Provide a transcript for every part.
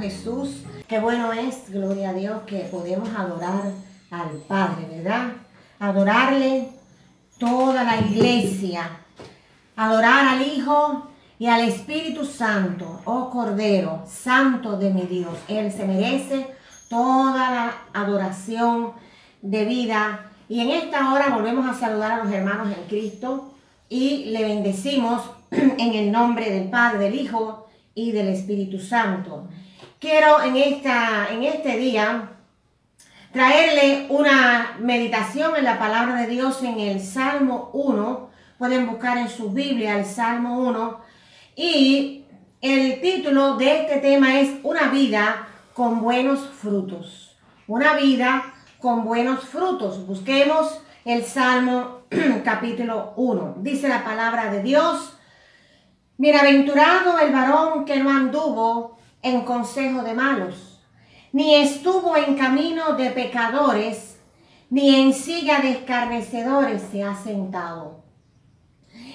Jesús. Qué bueno es, gloria a Dios, que podemos adorar al Padre, ¿verdad? Adorarle toda la iglesia. Adorar al Hijo y al Espíritu Santo, oh Cordero, Santo de mi Dios. Él se merece toda la adoración de vida. Y en esta hora volvemos a saludar a los hermanos en Cristo y le bendecimos en el nombre del Padre, del Hijo y del Espíritu Santo. Quiero en, esta, en este día traerle una meditación en la palabra de Dios en el Salmo 1. Pueden buscar en su Biblia el Salmo 1. Y el título de este tema es Una vida con buenos frutos. Una vida con buenos frutos. Busquemos el Salmo capítulo 1. Dice la palabra de Dios. Bienaventurado el varón que no anduvo en consejo de malos, ni estuvo en camino de pecadores, ni en silla de escarnecedores se ha sentado,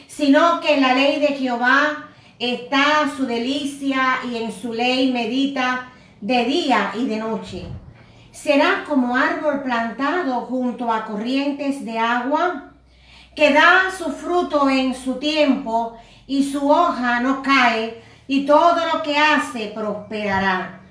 sino que en la ley de Jehová está su delicia y en su ley medita de día y de noche. Será como árbol plantado junto a corrientes de agua, que da su fruto en su tiempo y su hoja no cae, y todo lo que hace prosperará.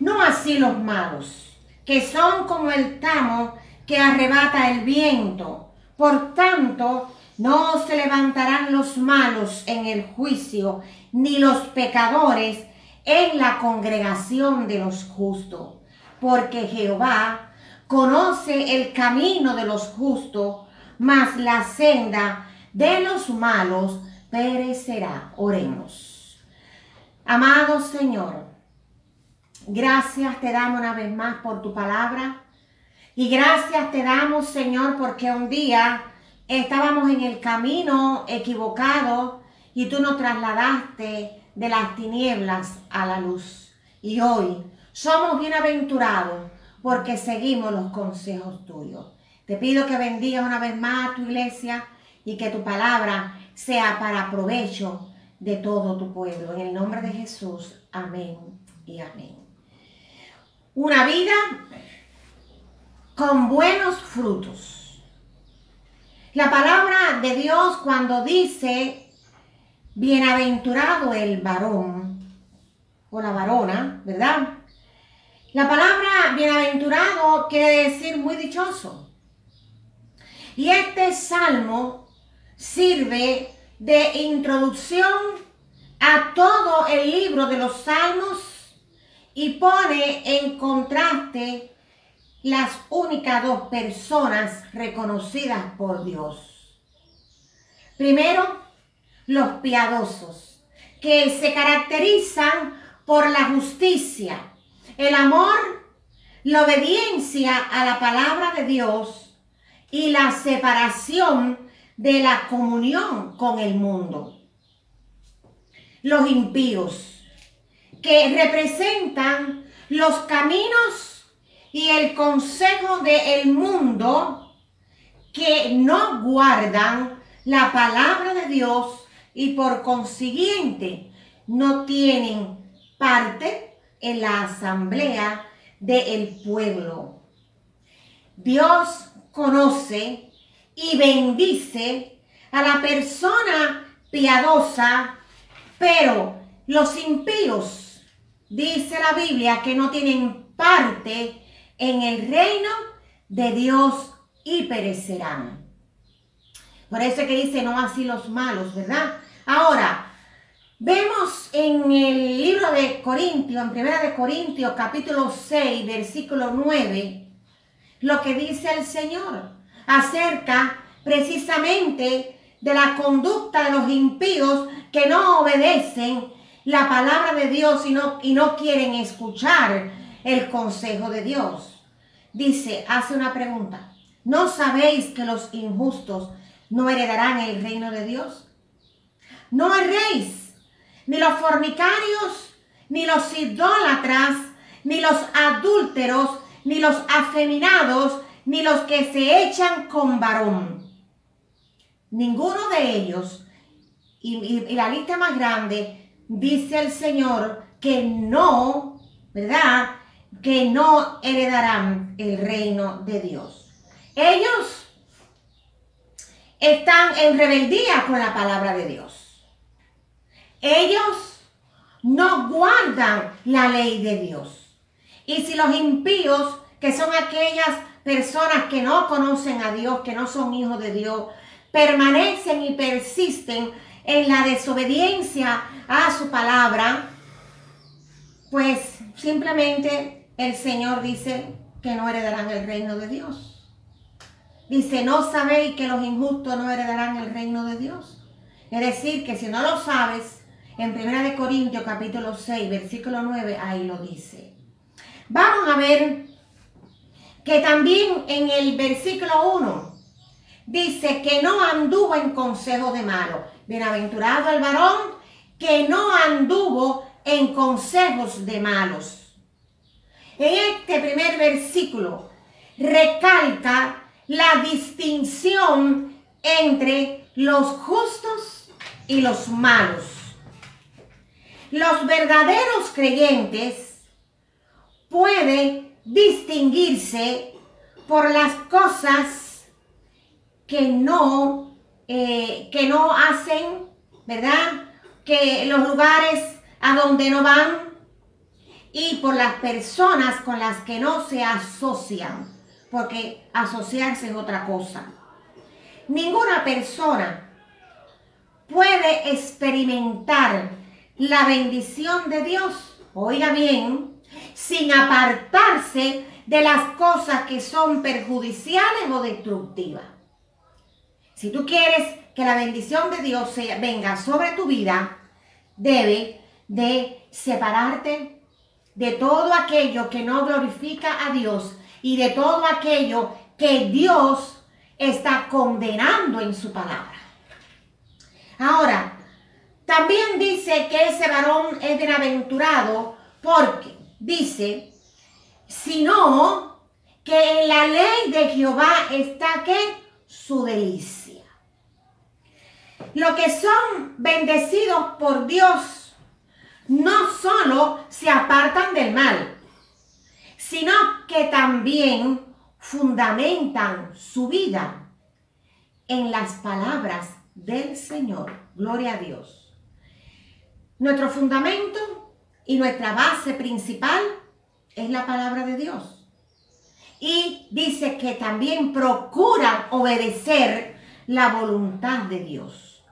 No así los malos, que son como el tamo que arrebata el viento. Por tanto, no se levantarán los malos en el juicio, ni los pecadores en la congregación de los justos. Porque Jehová conoce el camino de los justos, mas la senda de los malos perecerá. Oremos. Amado Señor, gracias te damos una vez más por tu palabra. Y gracias te damos, Señor, porque un día estábamos en el camino equivocado y tú nos trasladaste de las tinieblas a la luz. Y hoy somos bienaventurados porque seguimos los consejos tuyos. Te pido que bendigas una vez más a tu iglesia y que tu palabra sea para provecho de todo tu pueblo. En el nombre de Jesús, amén y amén. Una vida con buenos frutos. La palabra de Dios cuando dice, bienaventurado el varón o la varona, ¿verdad? La palabra bienaventurado quiere decir muy dichoso. Y este salmo sirve de introducción a todo el libro de los salmos y pone en contraste las únicas dos personas reconocidas por Dios. Primero, los piadosos, que se caracterizan por la justicia, el amor, la obediencia a la palabra de Dios y la separación de la comunión con el mundo. Los impíos, que representan los caminos y el consejo del mundo que no guardan la palabra de Dios y por consiguiente no tienen parte en la asamblea del pueblo. Dios conoce y bendice a la persona piadosa, pero los impíos, dice la Biblia, que no tienen parte en el reino de Dios y perecerán. Por eso es que dice, no así los malos, ¿verdad? Ahora, vemos en el libro de Corintios, en primera de Corintios, capítulo 6, versículo 9, lo que dice el Señor acerca precisamente de la conducta de los impíos que no obedecen la palabra de Dios y no, y no quieren escuchar el consejo de Dios. Dice, hace una pregunta. ¿No sabéis que los injustos no heredarán el reino de Dios? No erréis, ni los fornicarios, ni los idólatras, ni los adúlteros, ni los afeminados, ni los que se echan con varón. Ninguno de ellos, y, la lista más grande, dice el Señor que no, ¿verdad? Que no heredarán el reino de Dios. Ellos están en rebeldía con la palabra de Dios. Ellos no guardan la ley de Dios. Y si los impíos, que son aquellas personas que no conocen a Dios, que no son hijos de Dios, permanecen y persisten en la desobediencia a su palabra, pues simplemente el Señor dice que no heredarán el reino de Dios. Dice, no sabéis que los injustos no heredarán el reino de Dios. Es decir, que si no lo sabes, en 1 Corintios capítulo 6, versículo 9, ahí lo dice. Vamos a ver que también en el versículo 1 dice que no anduvo en consejo de malo. Bienaventurado el varón que no anduvo en consejos de malos. En este primer versículo recalca la distinción entre los justos y los malos. Los verdaderos creyentes pueden distinguirse por las cosas que no, eh, que no hacen, ¿verdad? Que los lugares a donde no van y por las personas con las que no se asocian porque asociarse es otra cosa. Ninguna persona puede experimentar la bendición de Dios, oiga bien, sin apartarse de las cosas que son perjudiciales o destructivas. Si tú quieres que la bendición de Dios venga sobre tu vida, debe de separarte de todo aquello que no glorifica a Dios y de todo aquello que Dios está condenando en su palabra. Ahora, también dice que ese varón es bienaventurado porque dice, sino que en la ley de Jehová está que su delicia. Lo que son bendecidos por Dios no solo se apartan del mal, sino que también fundamentan su vida en las palabras del Señor. Gloria a Dios. Nuestro fundamento y nuestra base principal es la palabra de Dios. Y dice que también procuran obedecer la voluntad de Dios.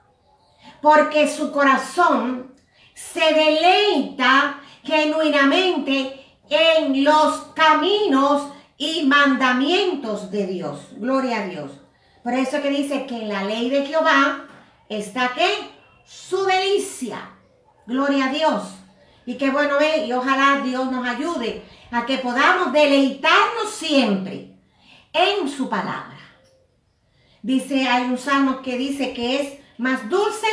Porque su corazón se deleita genuinamente en los caminos y mandamientos de Dios. Gloria a Dios. Por eso que dice que en la ley de Jehová está que su delicia. Gloria a Dios. Y qué bueno es, y ojalá Dios nos ayude a que podamos deleitarnos siempre en su palabra. Dice, hay un salmo que dice que es más dulce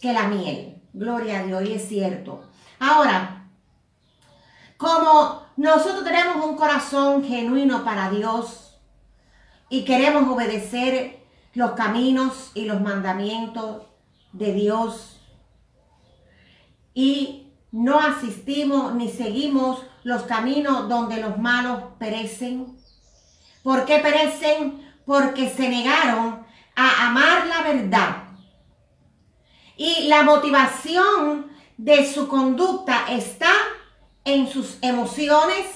que la miel. Gloria a Dios, y es cierto. Ahora, como nosotros tenemos un corazón genuino para Dios y queremos obedecer los caminos y los mandamientos de Dios y no asistimos ni seguimos los caminos donde los malos perecen. ¿Por qué perecen? Porque se negaron a amar la verdad. Y la motivación de su conducta está en sus emociones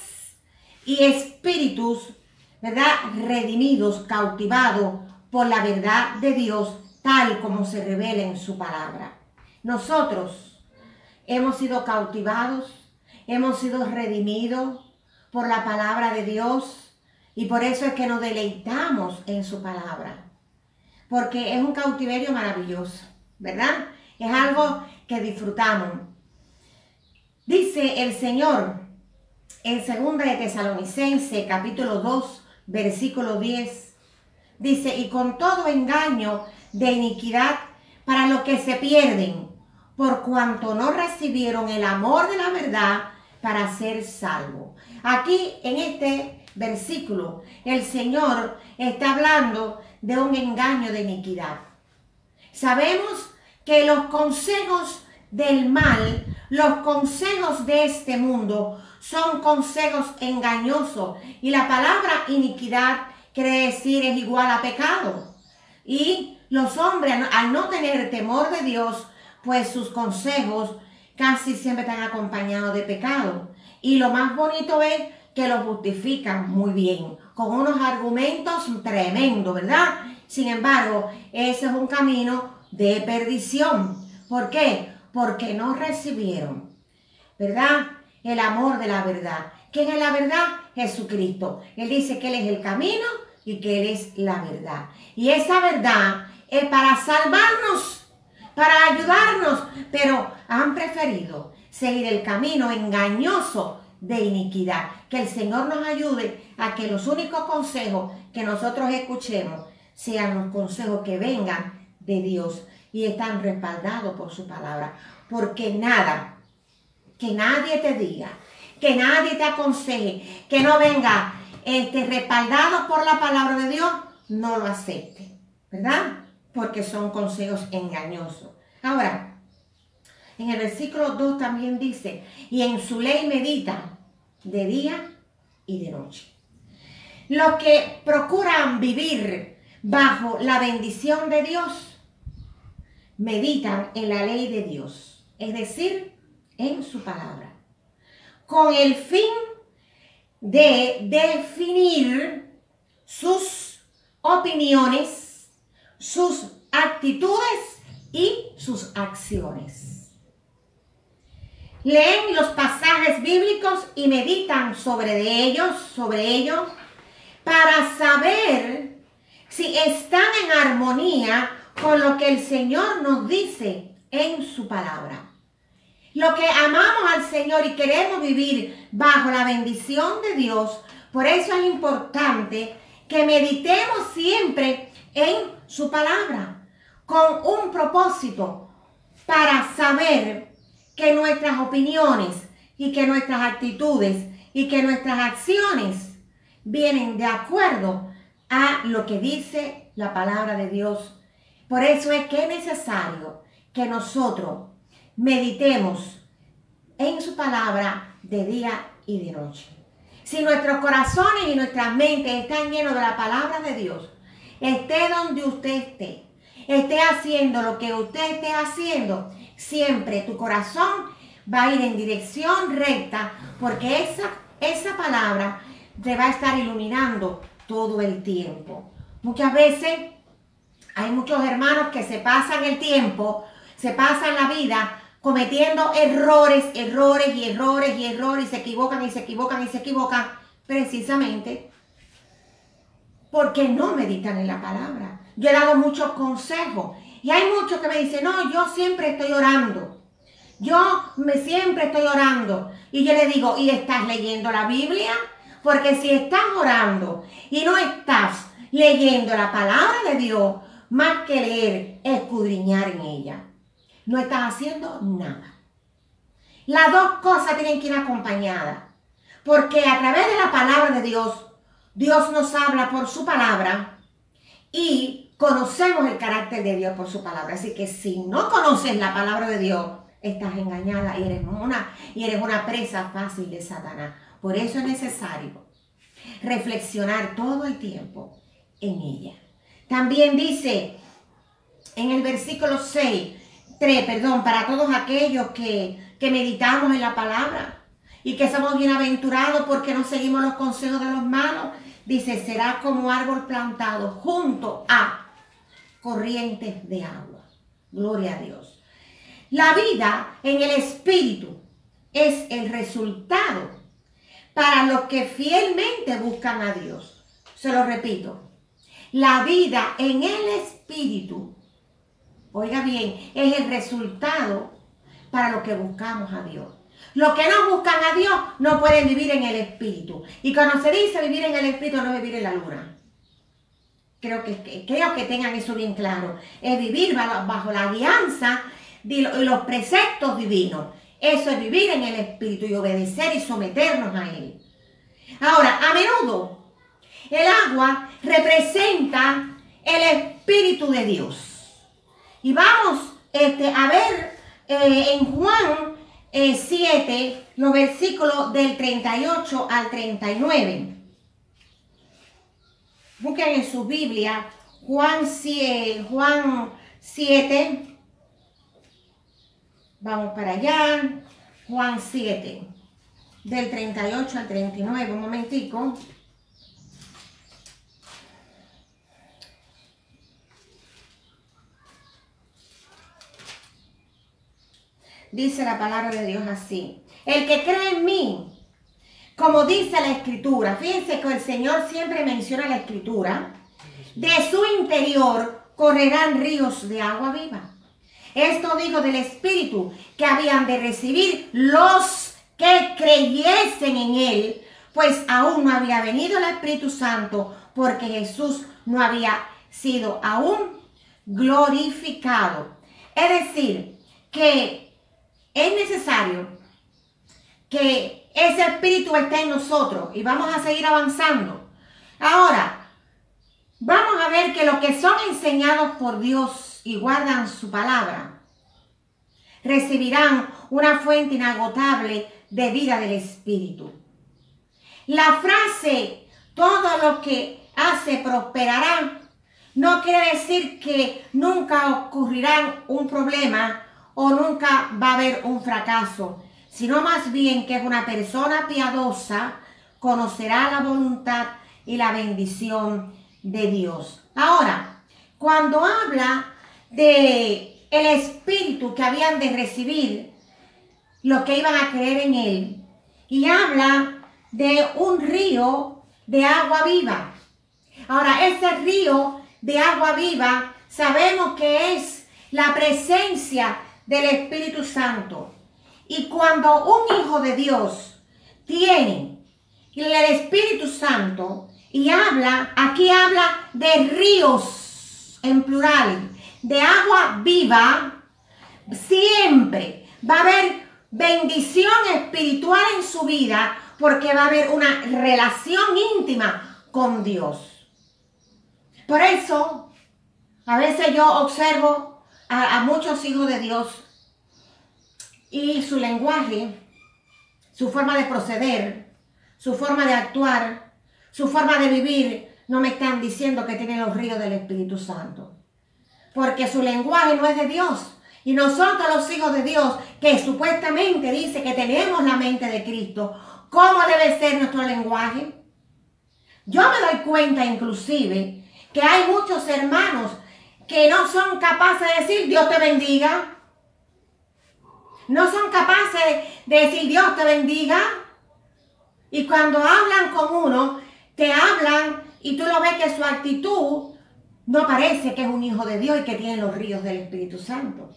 y espíritus, ¿verdad? Redimidos, cautivados por la verdad de Dios, tal como se revela en su palabra. Nosotros hemos sido cautivados, hemos sido redimidos por la palabra de Dios y por eso es que nos deleitamos en su palabra. Porque es un cautiverio maravilloso, ¿verdad? Es algo que disfrutamos. Dice el Señor en 2 de Tesalonicense capítulo 2 versículo 10. Dice, y con todo engaño de iniquidad para los que se pierden, por cuanto no recibieron el amor de la verdad para ser salvos. Aquí en este versículo el Señor está hablando de un engaño de iniquidad. Sabemos que los consejos del mal, los consejos de este mundo, son consejos engañosos. Y la palabra iniquidad quiere decir es igual a pecado. Y los hombres, al no tener temor de Dios, pues sus consejos casi siempre están acompañados de pecado. Y lo más bonito es que lo justifican muy bien, con unos argumentos tremendos, ¿verdad? Sin embargo, ese es un camino de perdición. ¿Por qué? Porque no recibieron, ¿verdad? El amor de la verdad. ¿Quién es la verdad? Jesucristo. Él dice que Él es el camino y que Él es la verdad. Y esa verdad es para salvarnos, para ayudarnos, pero han preferido seguir el camino engañoso de iniquidad. Que el Señor nos ayude a que los únicos consejos que nosotros escuchemos sean los consejos que vengan de Dios y están respaldados por su palabra. Porque nada, que nadie te diga, que nadie te aconseje, que no venga este, respaldado por la palabra de Dios, no lo acepte, ¿verdad? Porque son consejos engañosos. Ahora, en el versículo 2 también dice, y en su ley medita de día y de noche. Los que procuran vivir bajo la bendición de Dios, meditan en la ley de Dios, es decir, en su palabra, con el fin de definir sus opiniones, sus actitudes y sus acciones. Leen los pasajes bíblicos y meditan sobre ellos, sobre ellos, para saber si están en armonía con lo que el Señor nos dice en su palabra. Lo que amamos al Señor y queremos vivir bajo la bendición de Dios, por eso es importante que meditemos siempre en su palabra con un propósito para saber que nuestras opiniones y que nuestras actitudes y que nuestras acciones vienen de acuerdo a lo que dice la palabra de Dios. Por eso es que es necesario que nosotros meditemos en su palabra de día y de noche. Si nuestros corazones y nuestras mentes están llenos de la palabra de Dios, esté donde usted esté, esté haciendo lo que usted esté haciendo, siempre tu corazón va a ir en dirección recta porque esa, esa palabra te va a estar iluminando todo el tiempo. Muchas veces hay muchos hermanos que se pasan el tiempo, se pasan la vida cometiendo errores, errores y errores y errores y se equivocan y se equivocan y se equivocan precisamente porque no meditan en la palabra. Yo he dado muchos consejos y hay muchos que me dicen, no, yo siempre estoy orando. Yo me siempre estoy orando. Y yo le digo, ¿y estás leyendo la Biblia? Porque si estás orando y no estás leyendo la palabra de Dios, más que leer, escudriñar en ella no estás haciendo nada. Las dos cosas tienen que ir acompañadas. Porque a través de la palabra de Dios, Dios nos habla por su palabra y conocemos el carácter de Dios por su palabra. Así que si no conoces la palabra de Dios, estás engañada y eres una, y eres una presa fácil de Satanás. Por eso es necesario reflexionar todo el tiempo en ella. También dice en el versículo 6, 3, perdón, para todos aquellos que, meditamos en la palabra y que somos bienaventurados porque no seguimos los consejos de los malos. Dice, será como árbol plantado junto a corrientes de agua. Gloria a Dios. La vida en el Espíritu es el resultado para los que fielmente buscan a Dios. Se lo repito. La vida en el Espíritu oiga bien, es el resultado para lo que buscamos a Dios. Los que no buscan a Dios no pueden vivir en el Espíritu. Y cuando se dice vivir en el Espíritu, no vivir en la luna. Creo que, creo que tengan eso bien claro. Es vivir bajo, la guianza y los preceptos divinos. Eso es vivir en el Espíritu y obedecer y someternos a Él. Ahora, a menudo el agua representa el Espíritu de Dios. Y vamos este, a ver eh, en Juan 7, eh, los versículos del 38 al 39. Busquen en su Biblia Juan 7, Juan 7. Vamos para allá. Juan 7, del 38 al 39. Un momentico. Dice la palabra de Dios así. El que cree en mí, como dice la escritura, fíjense que el Señor siempre menciona la escritura, de su interior correrán ríos de agua viva. Esto dijo del Espíritu que habían de recibir los que creyesen en Él, pues aún no había venido el Espíritu Santo, porque Jesús no había sido aún glorificado. Es decir, que es necesario que ese espíritu esté en nosotros y vamos a seguir avanzando. Ahora, vamos a ver que los que son enseñados por Dios y guardan su palabra, recibirán una fuente inagotable de vida del espíritu. La frase, todo lo que hace prosperará, no quiere decir que nunca ocurrirá un problema o nunca va a haber un fracaso, sino más bien que una persona piadosa conocerá la voluntad y la bendición de Dios. Ahora, cuando habla de el espíritu que habían de recibir los que iban a creer en él y habla de un río de agua viva. Ahora, ese río de agua viva sabemos que es la presencia del Espíritu Santo. Y cuando un hijo de Dios tiene el Espíritu Santo y habla, aquí habla de ríos en plural, de agua viva, siempre va a haber bendición espiritual en su vida porque va a haber una relación íntima con Dios. Por eso, a veces yo observo a, muchos hijos de Dios y su lenguaje, su forma de proceder, su forma de actuar, su forma de vivir, no me están diciendo que tienen los ríos del Espíritu Santo. Porque su lenguaje no es de Dios. Y nosotros los hijos de Dios, que supuestamente dice que tenemos la mente de Cristo, ¿cómo debe ser nuestro lenguaje? Yo me doy cuenta inclusive que hay muchos hermanos que no son capaces de decir Dios te bendiga. No son capaces de decir Dios te bendiga. Y cuando hablan con uno, te hablan y tú lo ves que su actitud no parece que es un hijo de Dios y que tiene los ríos del Espíritu Santo.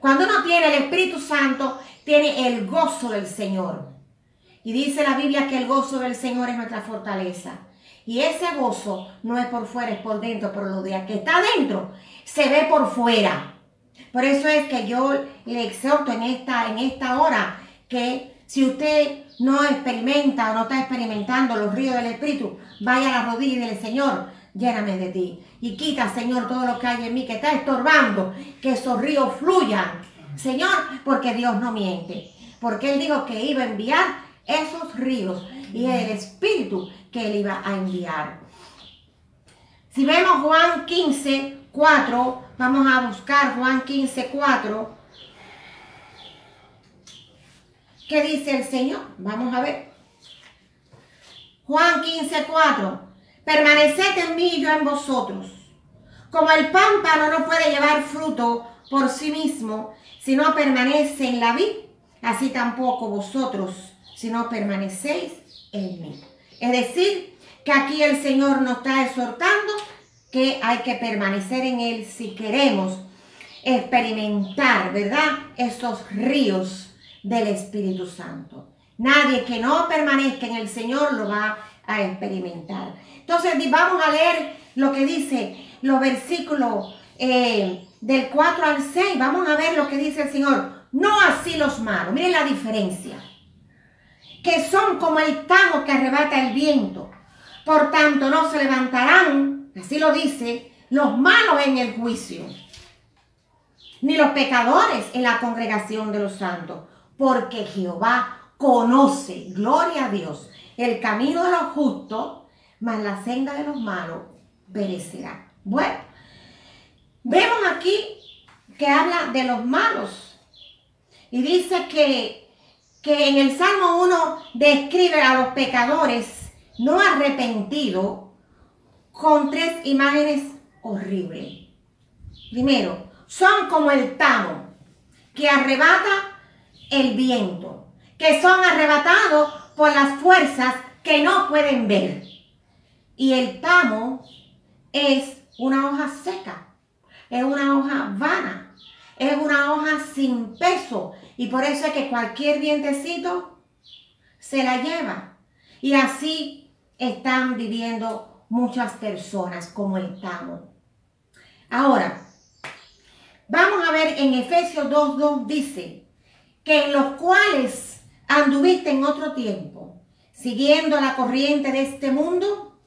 Cuando uno tiene el Espíritu Santo, tiene el gozo del Señor. Y dice la Biblia que el gozo del Señor es nuestra fortaleza. Y ese gozo no es por fuera, es por dentro, por lo de que está dentro, se ve por fuera. Por eso es que yo le exhorto en esta, en esta hora que si usted no experimenta o no está experimentando los ríos del Espíritu, vaya a la rodilla y Señor, lléname de ti. Y quita, Señor, todo lo que hay en mí que está estorbando, que esos ríos fluyan. Señor, porque Dios no miente. Porque Él dijo que iba a enviar esos ríos y el Espíritu que él iba a enviar. Si vemos Juan 15, 4, vamos a buscar Juan 15, 4. ¿Qué dice el Señor? Vamos a ver. Juan 15, 4. Permaneced en mí y yo en vosotros. Como el pámpano no puede llevar fruto por sí mismo si no permanece en la vid, así tampoco vosotros si no permanecéis en mí. Es decir, que aquí el Señor nos está exhortando que hay que permanecer en Él si queremos experimentar, ¿verdad? Estos ríos del Espíritu Santo. Nadie que no permanezca en el Señor lo va a experimentar. Entonces vamos a leer lo que dice los versículos del 4 al 6, vamos a ver lo que dice el Señor. No así los malos, miren la diferencia. Que son como el tajo que arrebata el viento. Por tanto, no se levantarán, así lo dice, los malos en el juicio, ni los pecadores en la congregación de los santos, porque Jehová conoce, gloria a Dios, el camino de los justos, mas la senda de los malos perecerá. Bueno, vemos aquí que habla de los malos y dice que, que en el Salmo 1 describe a los pecadores no arrepentidos con tres imágenes horribles. Primero, son como el tamo que arrebata el viento, que son arrebatados por las fuerzas que no pueden ver. Y el tamo es una hoja seca, es una hoja vana, es una hoja sin peso. Y por eso es que cualquier vientecito se la lleva. Y así están viviendo muchas personas como el tamo. Ahora, vamos a ver en Efesios 2.2 dice que en los cuales anduviste en otro tiempo, siguiendo la corriente de este mundo,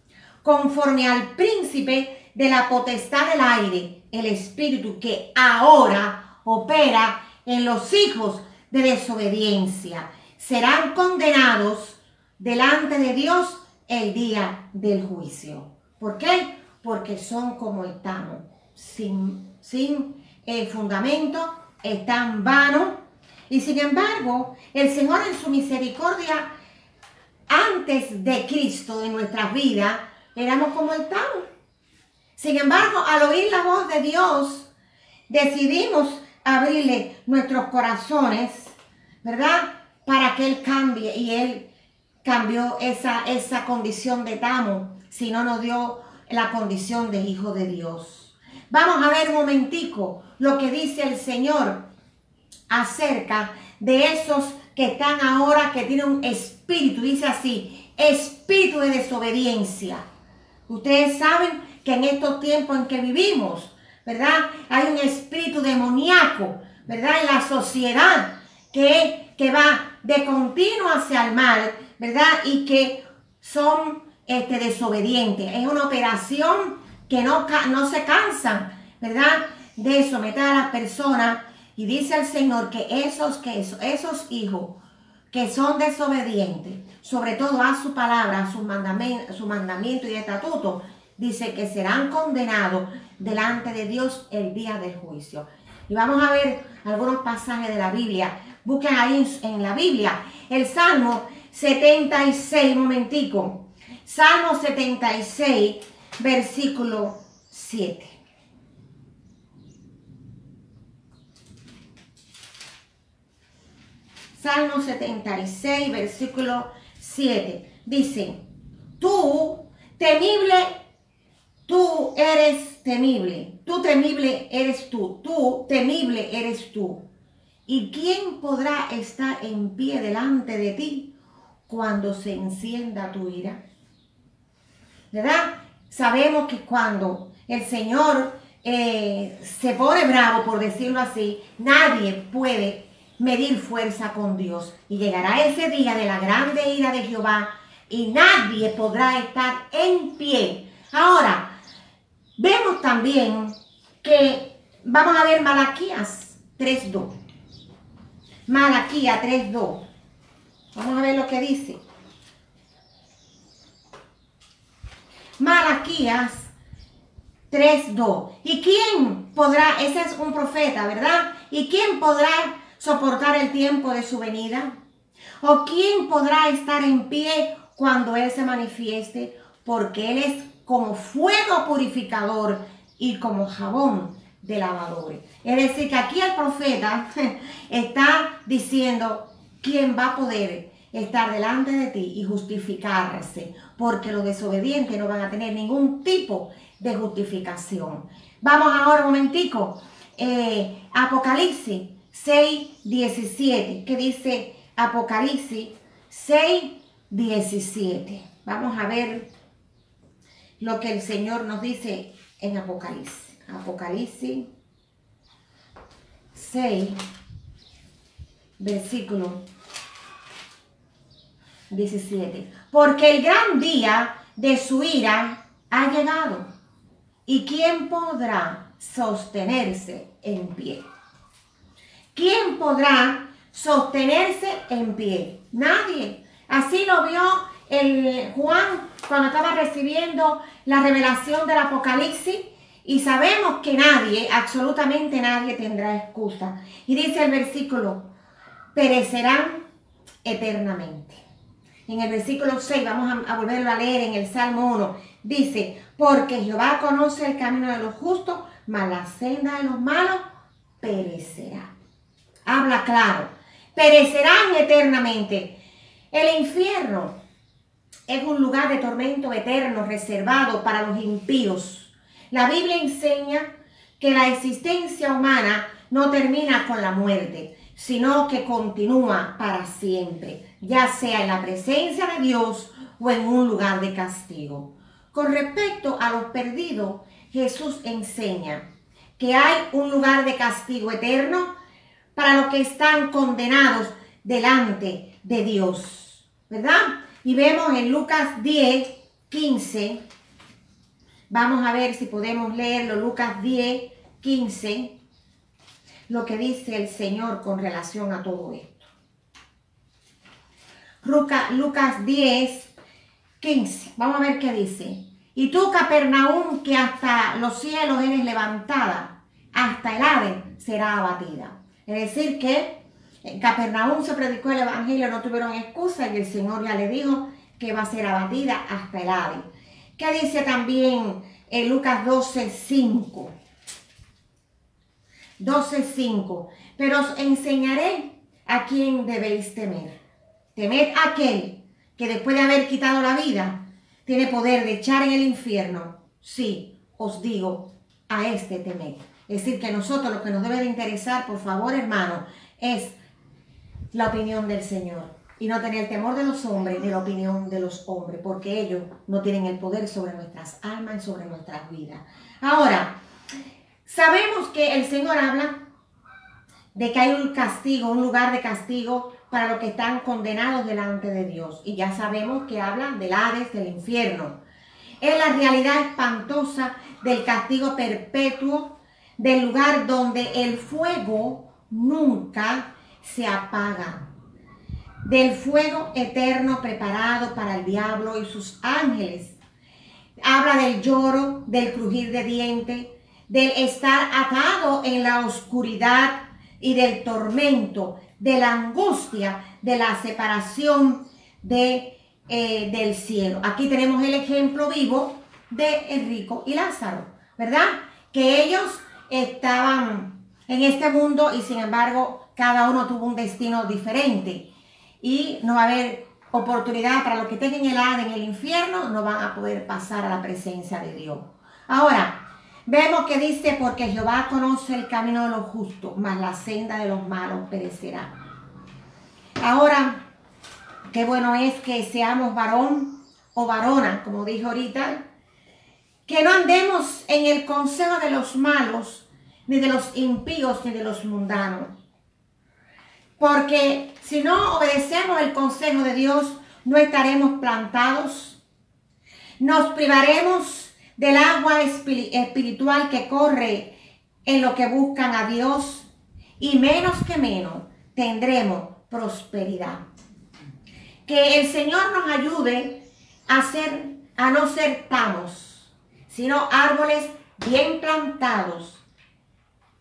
conforme al príncipe de la potestad del aire, el espíritu que ahora opera en los hijos de desobediencia, serán condenados delante de Dios el día del juicio. ¿Por qué? Porque son como el tamo, sin, sin eh, fundamento, están vanos. Y sin embargo, el Señor en su misericordia, antes de Cristo en nuestras vidas, éramos como el tamo. Sin embargo, al oír la voz de Dios, decidimos abrirle nuestros corazones, ¿verdad? Para que Él cambie y Él cambió esa, esa condición de tamo, si no nos dio la condición de hijo de Dios. Vamos a ver un momentico lo que dice el Señor acerca de esos que están ahora, que tienen un espíritu, dice así, espíritu de desobediencia. Ustedes saben que en estos tiempos en que vivimos, ¿verdad? Hay un espíritu demoníaco, ¿verdad? En la sociedad que, que va de continuo hacia el mal, ¿verdad? Y que son este, desobedientes. Es una operación que no, no se cansan, ¿verdad? De someter a las personas. Y dice el Señor que esos, que esos hijos que son desobedientes, sobre todo a su palabra, a su mandamiento, su mandamiento y estatuto, dice que serán condenados delante de Dios el día del juicio. Y vamos a ver algunos pasajes de la Biblia. Busquen ahí en la Biblia el Salmo 76, momentico. Salmo 76, versículo 7. Salmo 76, versículo 7. Dice, tú, temible, tú eres temible. Tú temible eres tú. Tú temible eres tú. ¿Y quién podrá estar en pie delante de ti? cuando se encienda tu ira. ¿Verdad? Sabemos que cuando el Señor eh, se pone bravo, por decirlo así, nadie puede medir fuerza con Dios. Y llegará ese día de la grande ira de Jehová y nadie podrá estar en pie. Ahora, vemos también que vamos a ver Malaquías 3.2. Malaquías 3.2. Vamos a ver lo que dice. Malaquías 3.2. ¿Y quién podrá, ese es un profeta, ¿verdad? ¿Y quién podrá soportar el tiempo de su venida? ¿O quién podrá estar en pie cuando Él se manifieste? Porque Él es como fuego purificador y como jabón de lavadores. Es decir, que aquí el profeta está diciendo, ¿quién va a poder estar delante de ti y justificarse? Porque los desobedientes no van a tener ningún tipo de justificación. Vamos ahora un momentico. Eh, Apocalipsis 6, 17. ¿Qué dice Apocalipsis 6, 17? Vamos a ver lo que el Señor nos dice en Apocalipsis. Apocalipsis 6, versículo 17. Porque el gran día de su ira ha llegado. ¿Y quién podrá sostenerse en pie? ¿Quién podrá sostenerse en pie? Nadie. Así lo vio el Juan cuando estaba recibiendo la revelación del Apocalipsis. Y sabemos que nadie, absolutamente nadie tendrá excusa. Y dice el versículo, perecerán eternamente. En el versículo 6, vamos a, volverlo a leer en el Salmo 1, dice, porque Jehová conoce el camino de los justos, mas la senda de los malos perecerá. Habla claro, perecerán eternamente. El infierno es un lugar de tormento eterno reservado para los impíos. La Biblia enseña que la existencia humana no termina con la muerte, sino que continúa para siempre, ya sea en la presencia de Dios o en un lugar de castigo. Con respecto a los perdidos, Jesús enseña que hay un lugar de castigo eterno para los que están condenados delante de Dios, ¿verdad? Y vemos en Lucas 10, 15, vamos a ver si podemos leerlo, Lucas 10, 15 lo que dice el Señor con relación a todo esto. Lucas 10, 15. Vamos a ver qué dice. Y tú, Capernaum, que hasta los cielos eres levantada, hasta el ave será abatida. Es decir, que en Capernaum se predicó el evangelio, no tuvieron excusa y el Señor ya le dijo que va a ser abatida hasta el ave. ¿Qué dice también en Lucas 12, 5? 12.5. Pero os enseñaré a quién debéis temer. Temed a aquel que después de haber quitado la vida, tiene poder de echar en el infierno. Sí, os digo, a este temed. Es decir, que nosotros lo que nos debe de interesar, por favor, hermano, es la opinión del Señor. Y no tener temor de los hombres ni la opinión de los hombres, porque ellos no tienen el poder sobre nuestras almas y sobre nuestras vidas. Ahora, Sabemos que el Señor habla de que hay un castigo, un lugar de castigo para los que están condenados delante de Dios. Y ya sabemos que habla del Hades, del infierno. Es la realidad espantosa del castigo perpetuo, del lugar donde el fuego nunca se apaga. Del fuego eterno preparado para el diablo y sus ángeles. Habla del lloro, del crujir de dientes, del estar atado en la oscuridad y del tormento, de la angustia, de la separación de, eh, del cielo. Aquí tenemos el ejemplo vivo de Enrico y Lázaro, ¿verdad? Que ellos estaban en este mundo y sin embargo cada uno tuvo un destino diferente. Y no va a haber oportunidad para los que estén en el en el infierno, no van a poder pasar a la presencia de Dios. Ahora, Vemos que dice, porque Jehová conoce el camino de los justos, mas la senda de los malos perecerá. Ahora, qué bueno es que seamos varón o varona, como dijo ahorita, que no andemos en el consejo de los malos, ni de los impíos, ni de los mundanos. Porque si no obedecemos el consejo de Dios, no estaremos plantados, nos privaremos del agua espiritual que corre en lo que buscan a Dios y menos que menos tendremos prosperidad. Que el Señor nos ayude a, ser, a no ser tamos, sino árboles bien plantados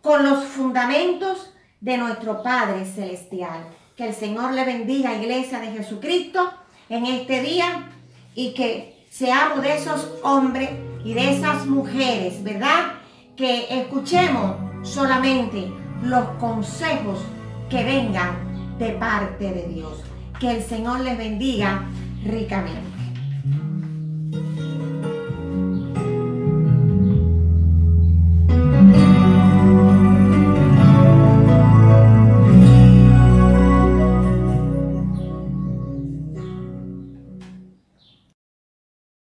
con los fundamentos de nuestro Padre Celestial. Que el Señor le bendiga, Iglesia de Jesucristo, en este día y que seamos de esos hombres y de esas mujeres, ¿verdad? Que escuchemos solamente los consejos que vengan de parte de Dios. Que el Señor les bendiga ricamente.